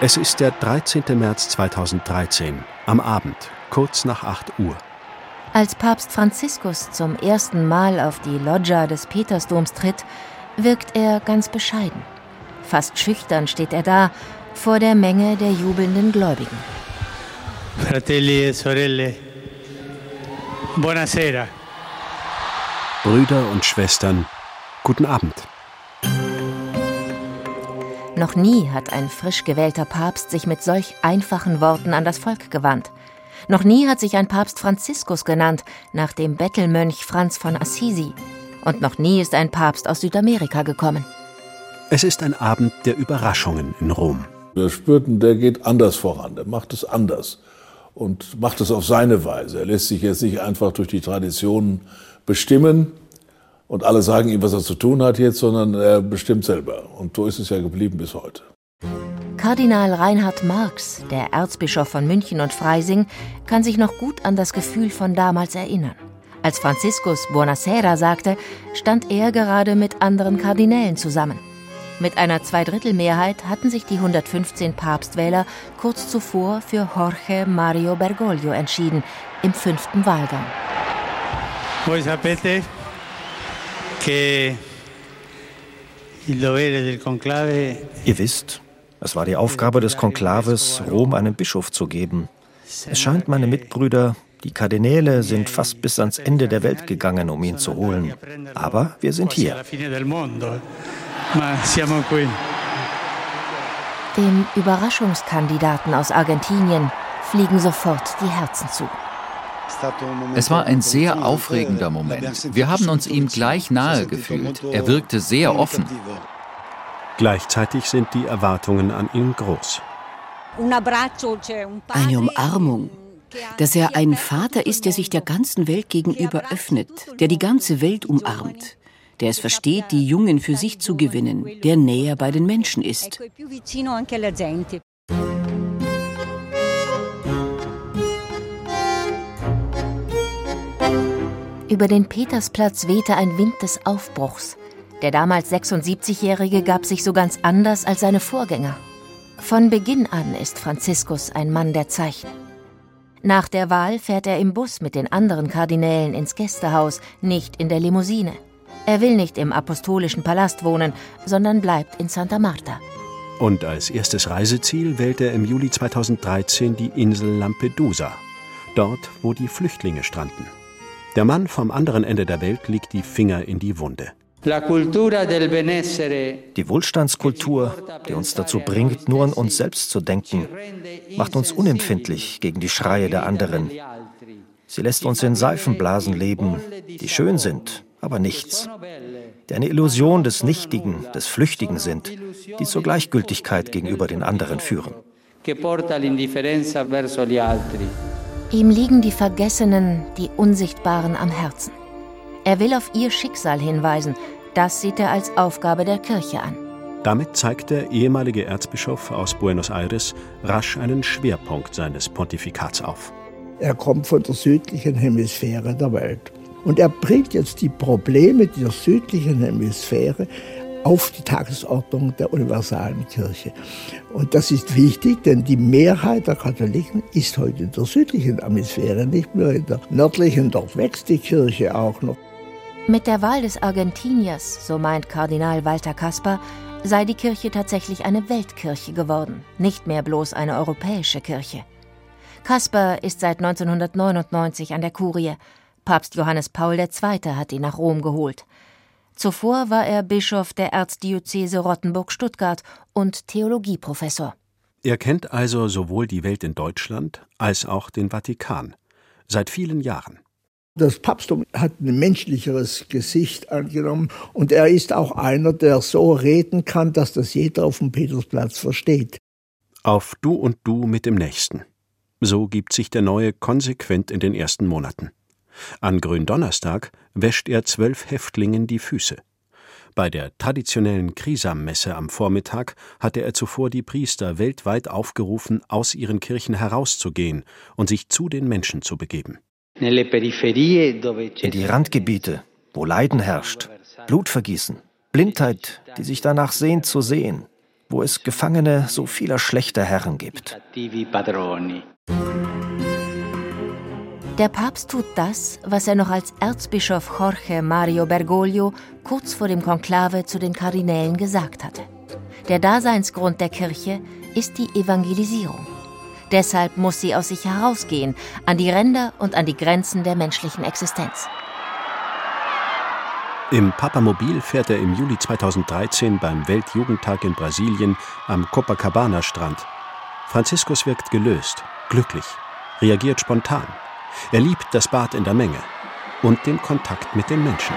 Es ist der 13. März 2013, am Abend, kurz nach 8 Uhr. Als Papst Franziskus zum ersten Mal auf die Loggia des Petersdoms tritt, wirkt er ganz bescheiden. Fast schüchtern steht er da vor der Menge der jubelnden Gläubigen. Fratelli e sorelle, buonasera. Brüder und Schwestern, guten Abend. Noch nie hat ein frisch gewählter Papst sich mit solch einfachen Worten an das Volk gewandt. Noch nie hat sich ein Papst Franziskus genannt, nach dem Bettelmönch Franz von Assisi. Und noch nie ist ein Papst aus Südamerika gekommen. Es ist ein Abend der Überraschungen in Rom. Wir spürten, der geht anders voran, der macht es anders und macht es auf seine Weise. Er lässt sich jetzt nicht einfach durch die Traditionen bestimmen und alle sagen ihm, was er zu tun hat jetzt, sondern er bestimmt selber. Und so ist es ja geblieben bis heute. Kardinal Reinhard Marx, der Erzbischof von München und Freising, kann sich noch gut an das Gefühl von damals erinnern. Als Franziskus Buonasera sagte, stand er gerade mit anderen Kardinälen zusammen. Mit einer Zweidrittelmehrheit hatten sich die 115 Papstwähler kurz zuvor für Jorge Mario Bergoglio entschieden, im fünften Wahlgang. Sapete Ihr wisst, es war die Aufgabe des Konklaves, Rom einen Bischof zu geben. Es scheint, meine Mitbrüder, die Kardinäle sind fast bis ans Ende der Welt gegangen, um ihn zu holen. Aber wir sind hier. Dem Überraschungskandidaten aus Argentinien fliegen sofort die Herzen zu. Es war ein sehr aufregender Moment. Wir haben uns ihm gleich nahe gefühlt. Er wirkte sehr offen. Gleichzeitig sind die Erwartungen an ihn groß. Eine Umarmung, dass er ein Vater ist, der sich der ganzen Welt gegenüber öffnet, der die ganze Welt umarmt, der es versteht, die Jungen für sich zu gewinnen, der näher bei den Menschen ist. Über den Petersplatz wehte ein Wind des Aufbruchs. Der damals 76-Jährige gab sich so ganz anders als seine Vorgänger. Von Beginn an ist Franziskus ein Mann der Zeichen. Nach der Wahl fährt er im Bus mit den anderen Kardinälen ins Gästehaus, nicht in der Limousine. Er will nicht im apostolischen Palast wohnen, sondern bleibt in Santa Marta. Und als erstes Reiseziel wählt er im Juli 2013 die Insel Lampedusa, dort, wo die Flüchtlinge stranden. Der Mann vom anderen Ende der Welt legt die Finger in die Wunde. Die Wohlstandskultur, die uns dazu bringt, nur an uns selbst zu denken, macht uns unempfindlich gegen die Schreie der anderen. Sie lässt uns in Seifenblasen leben, die schön sind, aber nichts. Die eine Illusion des Nichtigen, des Flüchtigen sind, die zur Gleichgültigkeit gegenüber den anderen führen. Ihm liegen die Vergessenen, die Unsichtbaren am Herzen. Er will auf ihr Schicksal hinweisen, das sieht er als Aufgabe der Kirche an. Damit zeigt der ehemalige Erzbischof aus Buenos Aires rasch einen Schwerpunkt seines Pontifikats auf. Er kommt von der südlichen Hemisphäre der Welt. Und er bringt jetzt die Probleme der südlichen Hemisphäre auf die Tagesordnung der universalen Kirche. Und das ist wichtig, denn die Mehrheit der Katholiken ist heute in der südlichen Hemisphäre, nicht nur in der nördlichen. Dort wächst die Kirche auch noch. Mit der Wahl des Argentiniers, so meint Kardinal Walter Kasper, sei die Kirche tatsächlich eine Weltkirche geworden, nicht mehr bloß eine europäische Kirche. Kasper ist seit 1999 an der Kurie. Papst Johannes Paul II. hat ihn nach Rom geholt. Zuvor war er Bischof der Erzdiözese Rottenburg-Stuttgart und Theologieprofessor. Er kennt also sowohl die Welt in Deutschland als auch den Vatikan. Seit vielen Jahren. Das Papsttum hat ein menschlicheres Gesicht angenommen und er ist auch einer, der so reden kann, dass das jeder auf dem Petersplatz versteht. Auf Du und Du mit dem Nächsten. So gibt sich der Neue konsequent in den ersten Monaten. An Gründonnerstag wäscht er zwölf Häftlingen die Füße. Bei der traditionellen Krisammesse am Vormittag hatte er zuvor die Priester weltweit aufgerufen, aus ihren Kirchen herauszugehen und sich zu den Menschen zu begeben. In die Randgebiete, wo Leiden herrscht, Blutvergießen, Blindheit, die sich danach sehnt zu sehen, wo es Gefangene so vieler schlechter Herren gibt. Der Papst tut das, was er noch als Erzbischof Jorge Mario Bergoglio kurz vor dem Konklave zu den Kardinälen gesagt hatte. Der Daseinsgrund der Kirche ist die Evangelisierung. Deshalb muss sie aus sich herausgehen, an die Ränder und an die Grenzen der menschlichen Existenz. Im Papamobil fährt er im Juli 2013 beim Weltjugendtag in Brasilien am Copacabana-Strand. Franziskus wirkt gelöst, glücklich, reagiert spontan. Er liebt das Bad in der Menge und den Kontakt mit den Menschen.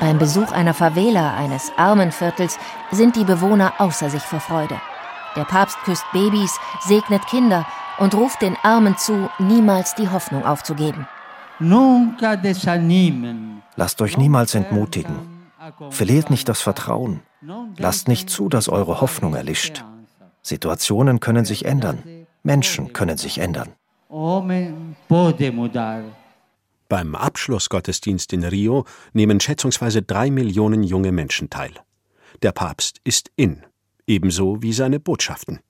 Beim Besuch einer Favela, eines Armenviertels, sind die Bewohner außer sich vor Freude. Der Papst küsst Babys, segnet Kinder und ruft den Armen zu, niemals die Hoffnung aufzugeben. Lasst euch niemals entmutigen. Verliert nicht das Vertrauen. Lasst nicht zu, dass eure Hoffnung erlischt. Situationen können sich ändern. Menschen können sich ändern. Beim Abschlussgottesdienst in Rio nehmen schätzungsweise drei Millionen junge Menschen teil. Der Papst ist in, ebenso wie seine Botschaften.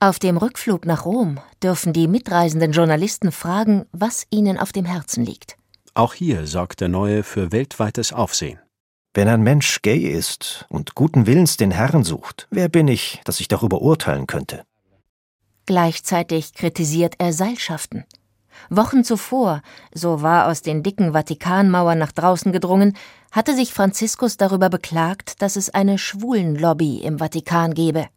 Auf dem Rückflug nach Rom dürfen die mitreisenden Journalisten fragen, was ihnen auf dem Herzen liegt. Auch hier sorgt der Neue für weltweites Aufsehen. Wenn ein Mensch gay ist und guten Willens den Herrn sucht, wer bin ich, dass ich darüber urteilen könnte? Gleichzeitig kritisiert er Seilschaften. Wochen zuvor, so war aus den dicken Vatikanmauern nach draußen gedrungen, hatte sich Franziskus darüber beklagt, dass es eine Schwulenlobby im Vatikan gebe.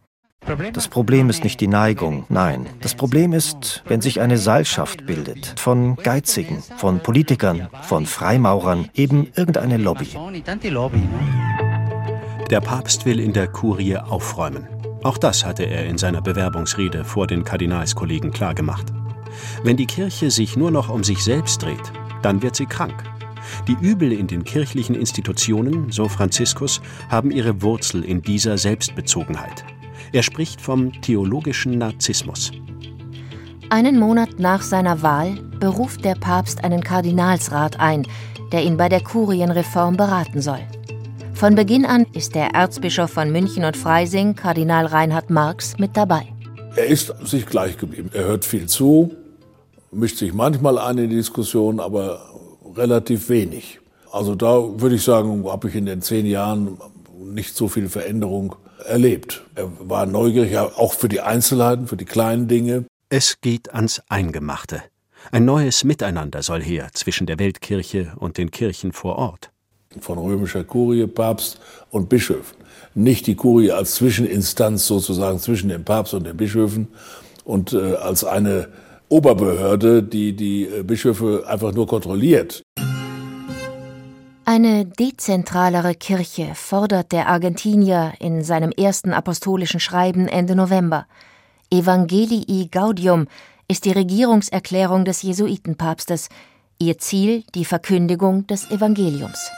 Das Problem ist nicht die Neigung, nein. Das Problem ist, wenn sich eine Seilschaft bildet von Geizigen, von Politikern, von Freimaurern, eben irgendeine Lobby. Der Papst will in der Kurie aufräumen. Auch das hatte er in seiner Bewerbungsrede vor den Kardinalskollegen klargemacht. Wenn die Kirche sich nur noch um sich selbst dreht, dann wird sie krank. Die Übel in den kirchlichen Institutionen, so Franziskus, haben ihre Wurzel in dieser Selbstbezogenheit. Er spricht vom theologischen Narzissmus. Einen Monat nach seiner Wahl beruft der Papst einen Kardinalsrat ein, der ihn bei der Kurienreform beraten soll. Von Beginn an ist der Erzbischof von München und Freising, Kardinal Reinhard Marx, mit dabei. Er ist sich gleich geblieben. Er hört viel zu, mischt sich manchmal ein in die Diskussion, aber relativ wenig. Also da würde ich sagen, habe ich in den zehn Jahren nicht so viel Veränderung erlebt. Er war neugierig, auch für die Einzelheiten, für die kleinen Dinge. Es geht ans Eingemachte. Ein neues Miteinander soll her zwischen der Weltkirche und den Kirchen vor Ort von römischer Kurie, Papst und Bischöfen. Nicht die Kurie als Zwischeninstanz sozusagen zwischen dem Papst und den Bischöfen und äh, als eine Oberbehörde, die die äh, Bischöfe einfach nur kontrolliert. Eine dezentralere Kirche fordert der Argentinier in seinem ersten apostolischen Schreiben Ende November. Evangelii Gaudium ist die Regierungserklärung des Jesuitenpapstes, ihr Ziel die Verkündigung des Evangeliums.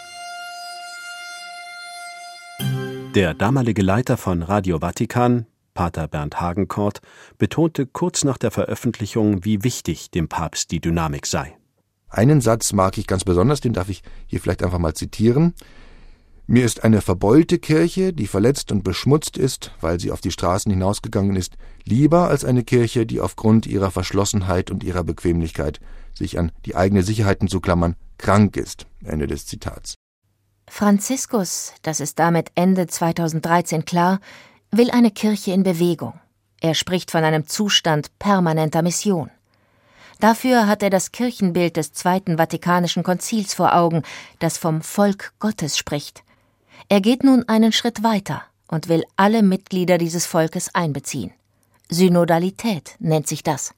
Der damalige Leiter von Radio Vatikan, Pater Bernd Hagenkort, betonte kurz nach der Veröffentlichung, wie wichtig dem Papst die Dynamik sei. Einen Satz mag ich ganz besonders, den darf ich hier vielleicht einfach mal zitieren. Mir ist eine verbeulte Kirche, die verletzt und beschmutzt ist, weil sie auf die Straßen hinausgegangen ist, lieber als eine Kirche, die aufgrund ihrer Verschlossenheit und ihrer Bequemlichkeit, sich an die eigene Sicherheiten zu klammern, krank ist. Ende des Zitats. Franziskus, das ist damit Ende 2013 klar, will eine Kirche in Bewegung. Er spricht von einem Zustand permanenter Mission. Dafür hat er das Kirchenbild des Zweiten Vatikanischen Konzils vor Augen, das vom Volk Gottes spricht. Er geht nun einen Schritt weiter und will alle Mitglieder dieses Volkes einbeziehen. Synodalität nennt sich das.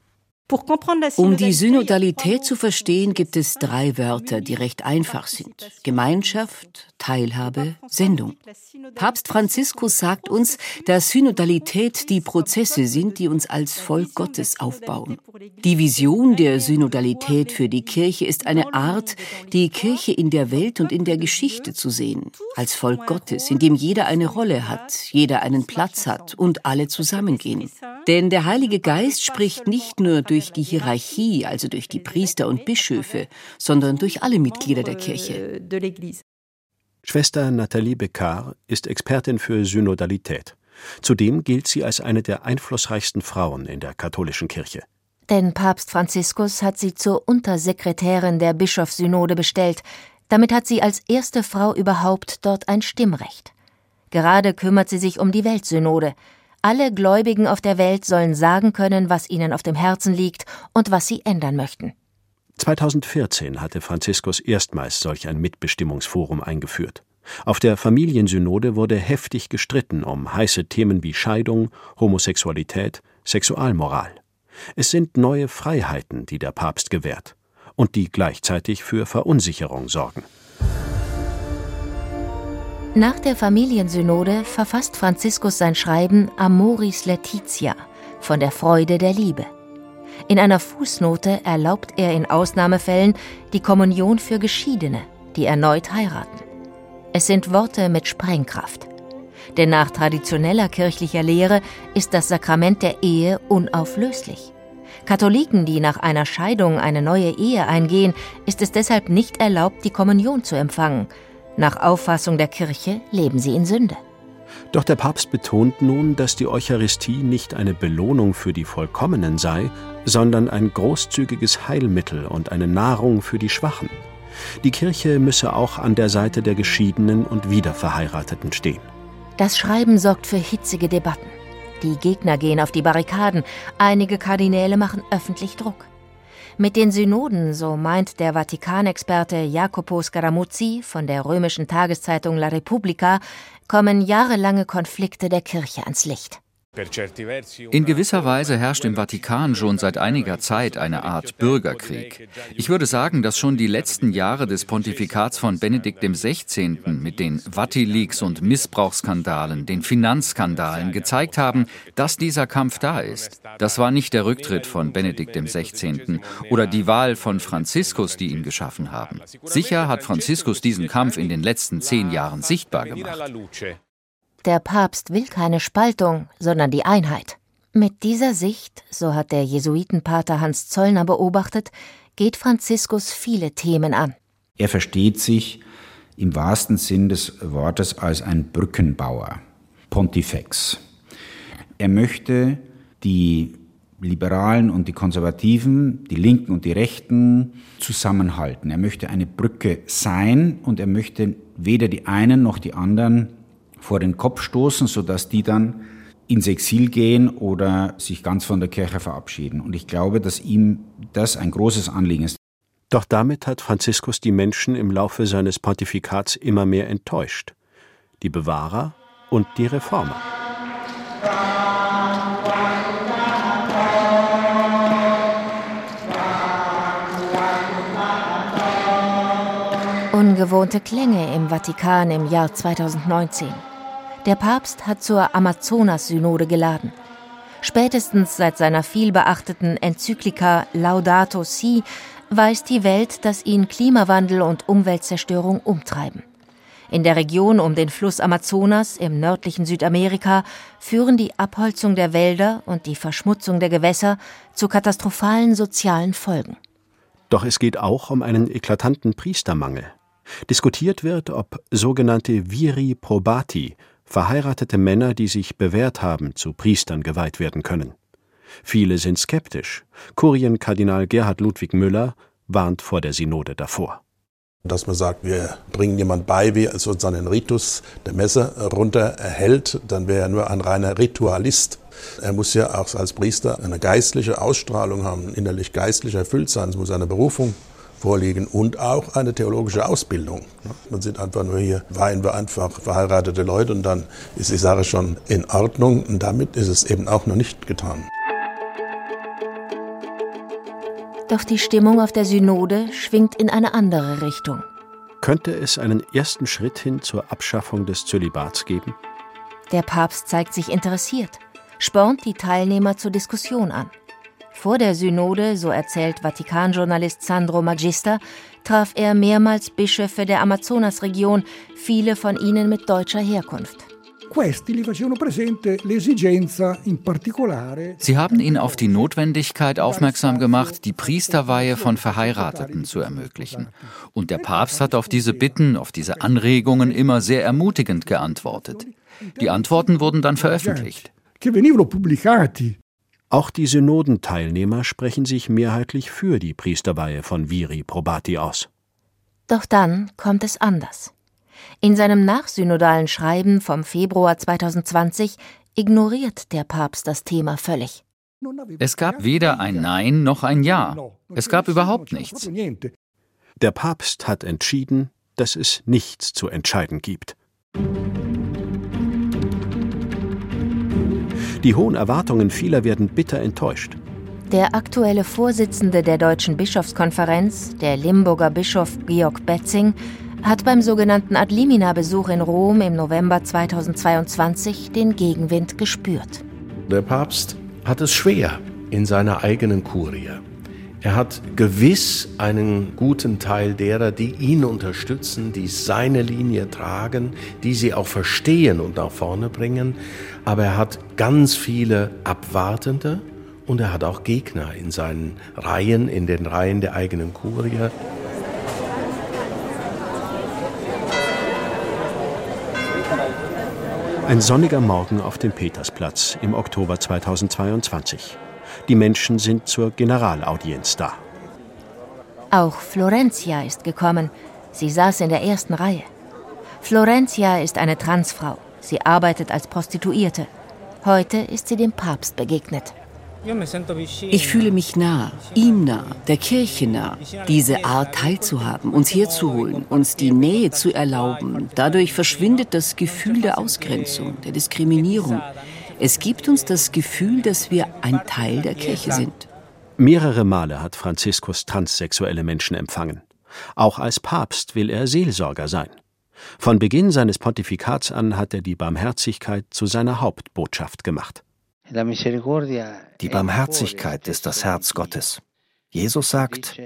Um die Synodalität zu verstehen, gibt es drei Wörter, die recht einfach sind. Gemeinschaft, Teilhabe, Sendung. Papst Franziskus sagt uns, dass Synodalität die Prozesse sind, die uns als Volk Gottes aufbauen. Die Vision der Synodalität für die Kirche ist eine Art, die Kirche in der Welt und in der Geschichte zu sehen, als Volk Gottes, in dem jeder eine Rolle hat, jeder einen Platz hat und alle zusammengehen. Denn der Heilige Geist spricht nicht nur durch die Hierarchie, also durch die Priester und Bischöfe, sondern durch alle Mitglieder der Kirche. Schwester Nathalie Beccard ist Expertin für Synodalität. Zudem gilt sie als eine der einflussreichsten Frauen in der katholischen Kirche. Denn Papst Franziskus hat sie zur Untersekretärin der Bischofssynode bestellt. Damit hat sie als erste Frau überhaupt dort ein Stimmrecht. Gerade kümmert sie sich um die Weltsynode. Alle Gläubigen auf der Welt sollen sagen können, was ihnen auf dem Herzen liegt und was sie ändern möchten. 2014 hatte Franziskus erstmals solch ein Mitbestimmungsforum eingeführt. Auf der Familiensynode wurde heftig gestritten um heiße Themen wie Scheidung, Homosexualität, Sexualmoral. Es sind neue Freiheiten, die der Papst gewährt und die gleichzeitig für Verunsicherung sorgen. Nach der Familiensynode verfasst Franziskus sein Schreiben Amoris Laetitia von der Freude der Liebe. In einer Fußnote erlaubt er in Ausnahmefällen die Kommunion für Geschiedene, die erneut heiraten. Es sind Worte mit Sprengkraft. Denn nach traditioneller kirchlicher Lehre ist das Sakrament der Ehe unauflöslich. Katholiken, die nach einer Scheidung eine neue Ehe eingehen, ist es deshalb nicht erlaubt, die Kommunion zu empfangen. Nach Auffassung der Kirche leben sie in Sünde. Doch der Papst betont nun, dass die Eucharistie nicht eine Belohnung für die Vollkommenen sei, sondern ein großzügiges Heilmittel und eine Nahrung für die Schwachen. Die Kirche müsse auch an der Seite der Geschiedenen und Wiederverheirateten stehen. Das Schreiben sorgt für hitzige Debatten. Die Gegner gehen auf die Barrikaden, einige Kardinäle machen öffentlich Druck. Mit den Synoden, so meint der Vatikanexperte Jacopo Scaramuzzi von der römischen Tageszeitung La Repubblica, kommen jahrelange Konflikte der Kirche ans Licht. In gewisser Weise herrscht im Vatikan schon seit einiger Zeit eine Art Bürgerkrieg. Ich würde sagen, dass schon die letzten Jahre des Pontifikats von Benedikt XVI. mit den Vati-Leaks und Missbrauchsskandalen, den Finanzskandalen gezeigt haben, dass dieser Kampf da ist. Das war nicht der Rücktritt von Benedikt XVI. oder die Wahl von Franziskus, die ihn geschaffen haben. Sicher hat Franziskus diesen Kampf in den letzten zehn Jahren sichtbar gemacht. Der Papst will keine Spaltung, sondern die Einheit. Mit dieser Sicht, so hat der Jesuitenpater Hans Zollner beobachtet, geht Franziskus viele Themen an. Er versteht sich im wahrsten Sinn des Wortes als ein Brückenbauer, Pontifex. Er möchte die Liberalen und die Konservativen, die Linken und die Rechten zusammenhalten. Er möchte eine Brücke sein und er möchte weder die einen noch die anderen vor den Kopf stoßen, sodass die dann ins Exil gehen oder sich ganz von der Kirche verabschieden. Und ich glaube, dass ihm das ein großes Anliegen ist. Doch damit hat Franziskus die Menschen im Laufe seines Pontifikats immer mehr enttäuscht. Die Bewahrer und die Reformer. Ungewohnte Klänge im Vatikan im Jahr 2019. Der Papst hat zur Amazonas-Synode geladen. Spätestens seit seiner vielbeachteten Enzyklika Laudato Si weiß die Welt, dass ihn Klimawandel und Umweltzerstörung umtreiben. In der Region um den Fluss Amazonas im nördlichen Südamerika führen die Abholzung der Wälder und die Verschmutzung der Gewässer zu katastrophalen sozialen Folgen. Doch es geht auch um einen eklatanten Priestermangel. Diskutiert wird, ob sogenannte Viri probati, verheiratete Männer, die sich bewährt haben, zu Priestern geweiht werden können. Viele sind skeptisch. Kurienkardinal Gerhard Ludwig Müller warnt vor der Synode davor. Dass man sagt, wir bringen jemand bei, wie als uns einen Ritus der Messe runterhält, dann wäre er nur ein reiner Ritualist. Er muss ja auch als Priester eine geistliche Ausstrahlung haben, innerlich geistlich erfüllt sein. Es muss eine Berufung vorliegen und auch eine theologische Ausbildung. Man sind einfach nur hier, weihen wir einfach verheiratete Leute und dann ist die Sache schon in Ordnung und damit ist es eben auch noch nicht getan. Doch die Stimmung auf der Synode schwingt in eine andere Richtung. Könnte es einen ersten Schritt hin zur Abschaffung des Zölibats geben? Der Papst zeigt sich interessiert, spornt die Teilnehmer zur Diskussion an. Vor der Synode, so erzählt Vatikanjournalist Sandro Magister, traf er mehrmals Bischöfe der Amazonasregion, viele von ihnen mit deutscher Herkunft. Sie haben ihn auf die Notwendigkeit aufmerksam gemacht, die Priesterweihe von Verheirateten zu ermöglichen. Und der Papst hat auf diese Bitten, auf diese Anregungen immer sehr ermutigend geantwortet. Die Antworten wurden dann veröffentlicht. Auch die Synodenteilnehmer sprechen sich mehrheitlich für die Priesterweihe von Viri Probati aus. Doch dann kommt es anders. In seinem nachsynodalen Schreiben vom Februar 2020 ignoriert der Papst das Thema völlig. Es gab weder ein Nein noch ein Ja. Es gab überhaupt nichts. Der Papst hat entschieden, dass es nichts zu entscheiden gibt. Die hohen Erwartungen vieler werden bitter enttäuscht. Der aktuelle Vorsitzende der Deutschen Bischofskonferenz, der Limburger Bischof Georg Betzing, hat beim sogenannten Adlimina-Besuch in Rom im November 2022 den Gegenwind gespürt. Der Papst hat es schwer in seiner eigenen Kurie. Er hat gewiss einen guten Teil derer, die ihn unterstützen, die seine Linie tragen, die sie auch verstehen und nach vorne bringen. Aber er hat ganz viele Abwartende und er hat auch Gegner in seinen Reihen, in den Reihen der eigenen Kurie. Ein sonniger Morgen auf dem Petersplatz im Oktober 2022. Die Menschen sind zur Generalaudienz da. Auch Florencia ist gekommen. Sie saß in der ersten Reihe. Florencia ist eine Transfrau. Sie arbeitet als Prostituierte. Heute ist sie dem Papst begegnet. Ich fühle mich nah, ihm nah, der Kirche nah, diese Art teilzuhaben, uns herzuholen, uns die Nähe zu erlauben. Dadurch verschwindet das Gefühl der Ausgrenzung, der Diskriminierung. Es gibt uns das Gefühl, dass wir ein Teil der Kirche sind. Mehrere Male hat Franziskus transsexuelle Menschen empfangen. Auch als Papst will er Seelsorger sein. Von Beginn seines Pontifikats an hat er die Barmherzigkeit zu seiner Hauptbotschaft gemacht. Die Barmherzigkeit ist das Herz Gottes. Jesus sagt,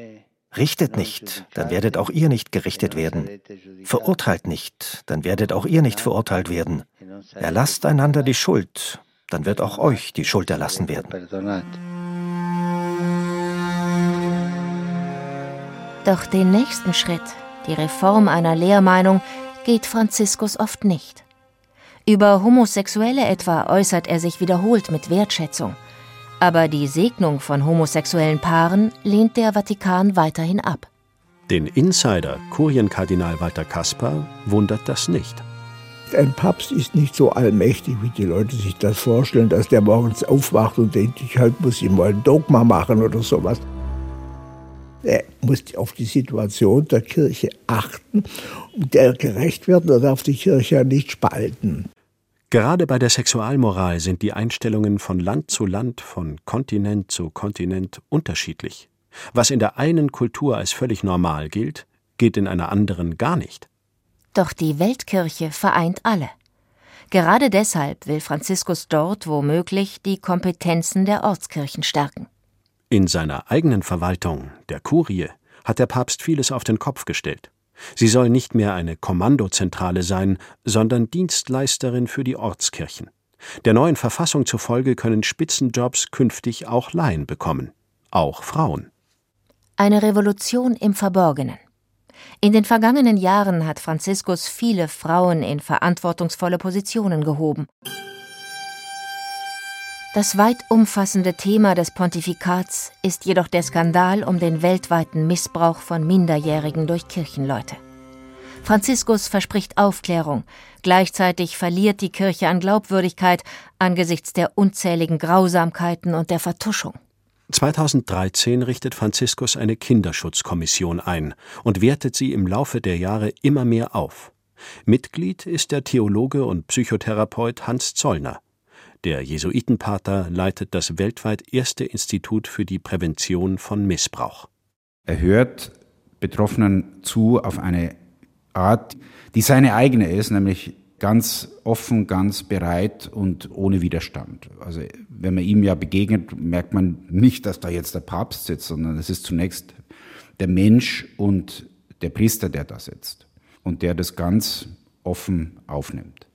Richtet nicht, dann werdet auch ihr nicht gerichtet werden. Verurteilt nicht, dann werdet auch ihr nicht verurteilt werden. Erlasst einander die Schuld, dann wird auch euch die Schuld erlassen werden. Doch den nächsten Schritt, die Reform einer Lehrmeinung, geht Franziskus oft nicht. Über Homosexuelle etwa äußert er sich wiederholt mit Wertschätzung. Aber die Segnung von homosexuellen Paaren lehnt der Vatikan weiterhin ab. Den Insider, Kurienkardinal Walter Kaspar, wundert das nicht. Ein Papst ist nicht so allmächtig, wie die Leute sich das vorstellen, dass der morgens aufwacht und denkt, ich halt muss ihm mal ein Dogma machen oder sowas. Er muss auf die Situation der Kirche achten und der gerecht werden. Er darf die Kirche ja nicht spalten. Gerade bei der Sexualmoral sind die Einstellungen von Land zu Land, von Kontinent zu Kontinent unterschiedlich. Was in der einen Kultur als völlig normal gilt, geht in einer anderen gar nicht. Doch die Weltkirche vereint alle. Gerade deshalb will Franziskus dort womöglich die Kompetenzen der Ortskirchen stärken. In seiner eigenen Verwaltung, der Kurie, hat der Papst vieles auf den Kopf gestellt. Sie soll nicht mehr eine Kommandozentrale sein, sondern Dienstleisterin für die Ortskirchen. Der neuen Verfassung zufolge können Spitzenjobs künftig auch Laien bekommen, auch Frauen. Eine Revolution im Verborgenen. In den vergangenen Jahren hat Franziskus viele Frauen in verantwortungsvolle Positionen gehoben. Das weit umfassende Thema des Pontifikats ist jedoch der Skandal um den weltweiten Missbrauch von Minderjährigen durch Kirchenleute. Franziskus verspricht Aufklärung, gleichzeitig verliert die Kirche an Glaubwürdigkeit angesichts der unzähligen Grausamkeiten und der Vertuschung. 2013 richtet Franziskus eine Kinderschutzkommission ein und wertet sie im Laufe der Jahre immer mehr auf. Mitglied ist der Theologe und Psychotherapeut Hans Zollner. Der Jesuitenpater leitet das weltweit erste Institut für die Prävention von Missbrauch. Er hört Betroffenen zu auf eine Art, die seine eigene ist, nämlich ganz offen, ganz bereit und ohne Widerstand. Also wenn man ihm ja begegnet, merkt man nicht, dass da jetzt der Papst sitzt, sondern es ist zunächst der Mensch und der Priester, der da sitzt und der das ganz offen aufnimmt.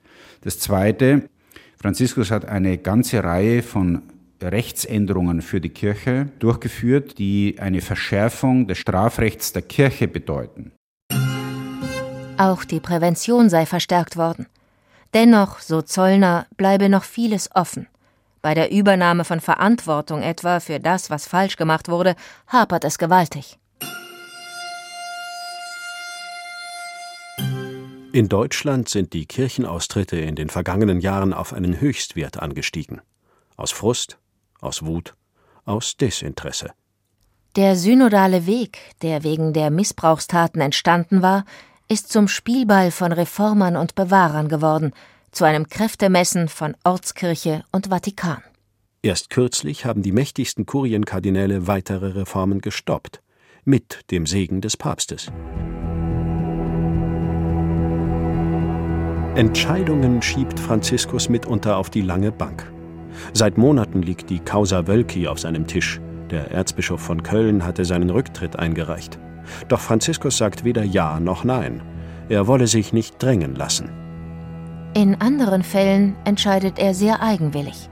Das Zweite, Franziskus hat eine ganze Reihe von Rechtsänderungen für die Kirche durchgeführt, die eine Verschärfung des Strafrechts der Kirche bedeuten. Auch die Prävention sei verstärkt worden. Dennoch, so Zollner, bleibe noch vieles offen. Bei der Übernahme von Verantwortung etwa für das, was falsch gemacht wurde, hapert es gewaltig. In Deutschland sind die Kirchenaustritte in den vergangenen Jahren auf einen Höchstwert angestiegen. Aus Frust, aus Wut, aus Desinteresse. Der synodale Weg, der wegen der Missbrauchstaten entstanden war, ist zum Spielball von Reformern und Bewahrern geworden, zu einem Kräftemessen von Ortskirche und Vatikan. Erst kürzlich haben die mächtigsten Kurienkardinäle weitere Reformen gestoppt, mit dem Segen des Papstes. Entscheidungen schiebt Franziskus mitunter auf die lange Bank. Seit Monaten liegt die Causa Wölki auf seinem Tisch. Der Erzbischof von Köln hatte seinen Rücktritt eingereicht. Doch Franziskus sagt weder Ja noch Nein. Er wolle sich nicht drängen lassen. In anderen Fällen entscheidet er sehr eigenwillig.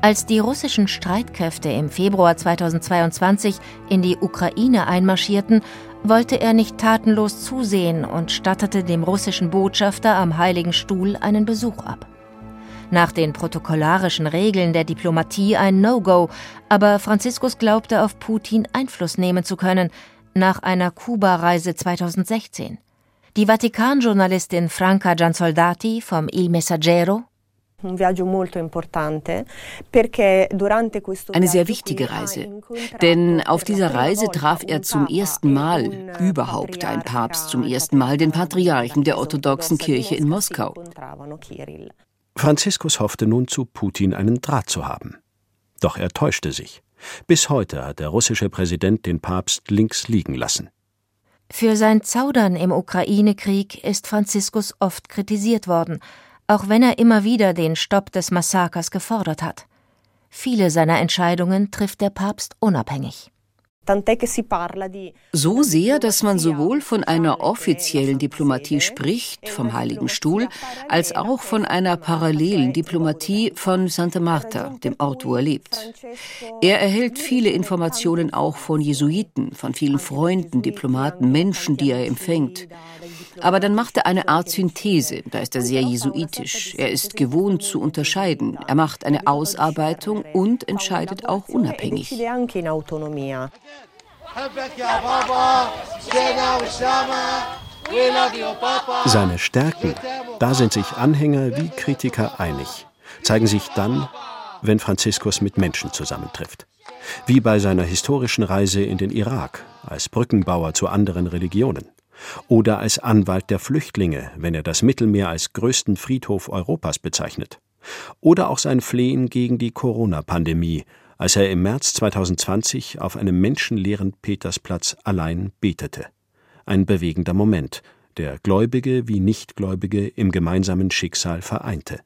Als die russischen Streitkräfte im Februar 2022 in die Ukraine einmarschierten, wollte er nicht tatenlos zusehen und stattete dem russischen Botschafter am Heiligen Stuhl einen Besuch ab. Nach den protokollarischen Regeln der Diplomatie ein No-Go, aber Franziskus glaubte auf Putin Einfluss nehmen zu können, nach einer Kuba-Reise 2016. Die Vatikan-Journalistin Franca Giansoldati vom Il Messaggero eine sehr wichtige Reise, denn auf dieser Reise traf er zum ersten Mal, überhaupt ein Papst zum ersten Mal, den Patriarchen der orthodoxen Kirche in Moskau. Franziskus hoffte nun zu Putin einen Draht zu haben. Doch er täuschte sich. Bis heute hat der russische Präsident den Papst links liegen lassen. Für sein Zaudern im Ukraine-Krieg ist Franziskus oft kritisiert worden, auch wenn er immer wieder den Stopp des Massakers gefordert hat. Viele seiner Entscheidungen trifft der Papst unabhängig. So sehr, dass man sowohl von einer offiziellen Diplomatie spricht, vom Heiligen Stuhl, als auch von einer parallelen Diplomatie von Santa Marta, dem Ort, wo er lebt. Er erhält viele Informationen auch von Jesuiten, von vielen Freunden, Diplomaten, Menschen, die er empfängt. Aber dann macht er eine Art Synthese, da ist er sehr jesuitisch. Er ist gewohnt zu unterscheiden. Er macht eine Ausarbeitung und entscheidet auch unabhängig. Seine Stärken, da sind sich Anhänger wie Kritiker einig, zeigen sich dann, wenn Franziskus mit Menschen zusammentrifft. Wie bei seiner historischen Reise in den Irak als Brückenbauer zu anderen Religionen oder als Anwalt der Flüchtlinge, wenn er das Mittelmeer als größten Friedhof Europas bezeichnet. Oder auch sein Flehen gegen die Corona-Pandemie, als er im März 2020 auf einem menschenleeren Petersplatz allein betete. Ein bewegender Moment, der Gläubige wie Nichtgläubige im gemeinsamen Schicksal vereinte.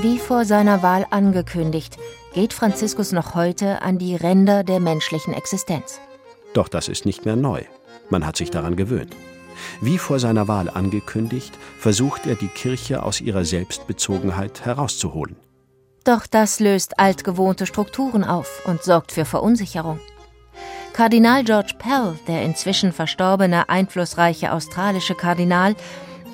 Wie vor seiner Wahl angekündigt, geht Franziskus noch heute an die Ränder der menschlichen Existenz. Doch das ist nicht mehr neu. Man hat sich daran gewöhnt. Wie vor seiner Wahl angekündigt, versucht er die Kirche aus ihrer Selbstbezogenheit herauszuholen. Doch das löst altgewohnte Strukturen auf und sorgt für Verunsicherung. Kardinal George Pell, der inzwischen verstorbene einflussreiche australische Kardinal,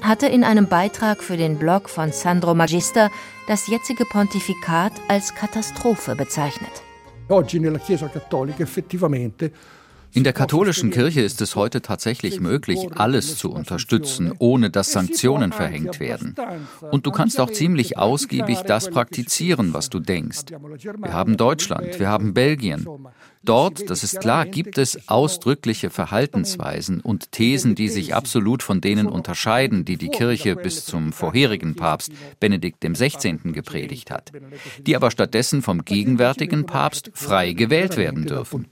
hatte in einem Beitrag für den Blog von Sandro Magister das jetzige Pontifikat als Katastrophe bezeichnet. Oggi nella Chiesa Cattolica effettivamente in der katholischen Kirche ist es heute tatsächlich möglich, alles zu unterstützen, ohne dass Sanktionen verhängt werden. Und du kannst auch ziemlich ausgiebig das praktizieren, was du denkst. Wir haben Deutschland, wir haben Belgien. Dort, das ist klar, gibt es ausdrückliche Verhaltensweisen und Thesen, die sich absolut von denen unterscheiden, die die Kirche bis zum vorherigen Papst Benedikt XVI. gepredigt hat, die aber stattdessen vom gegenwärtigen Papst frei gewählt werden dürfen.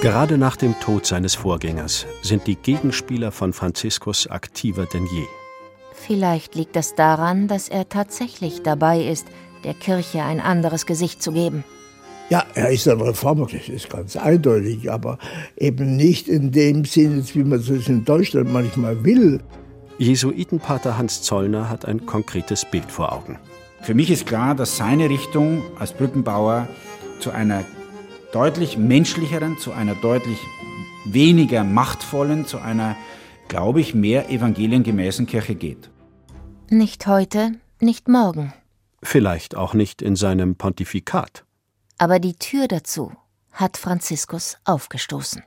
Gerade nach dem Tod seines Vorgängers sind die Gegenspieler von Franziskus aktiver denn je. Vielleicht liegt es daran, dass er tatsächlich dabei ist, der Kirche ein anderes Gesicht zu geben. Ja, er ist ein Reformer, das ist ganz eindeutig, aber eben nicht in dem Sinne, wie man es in Deutschland manchmal will. Jesuitenpater Hans Zollner hat ein konkretes Bild vor Augen. Für mich ist klar, dass seine Richtung als Brückenbauer zu einer deutlich menschlicheren, zu einer deutlich weniger machtvollen, zu einer, glaube ich, mehr evangeliengemäßen Kirche geht. Nicht heute, nicht morgen. Vielleicht auch nicht in seinem Pontifikat. Aber die Tür dazu hat Franziskus aufgestoßen.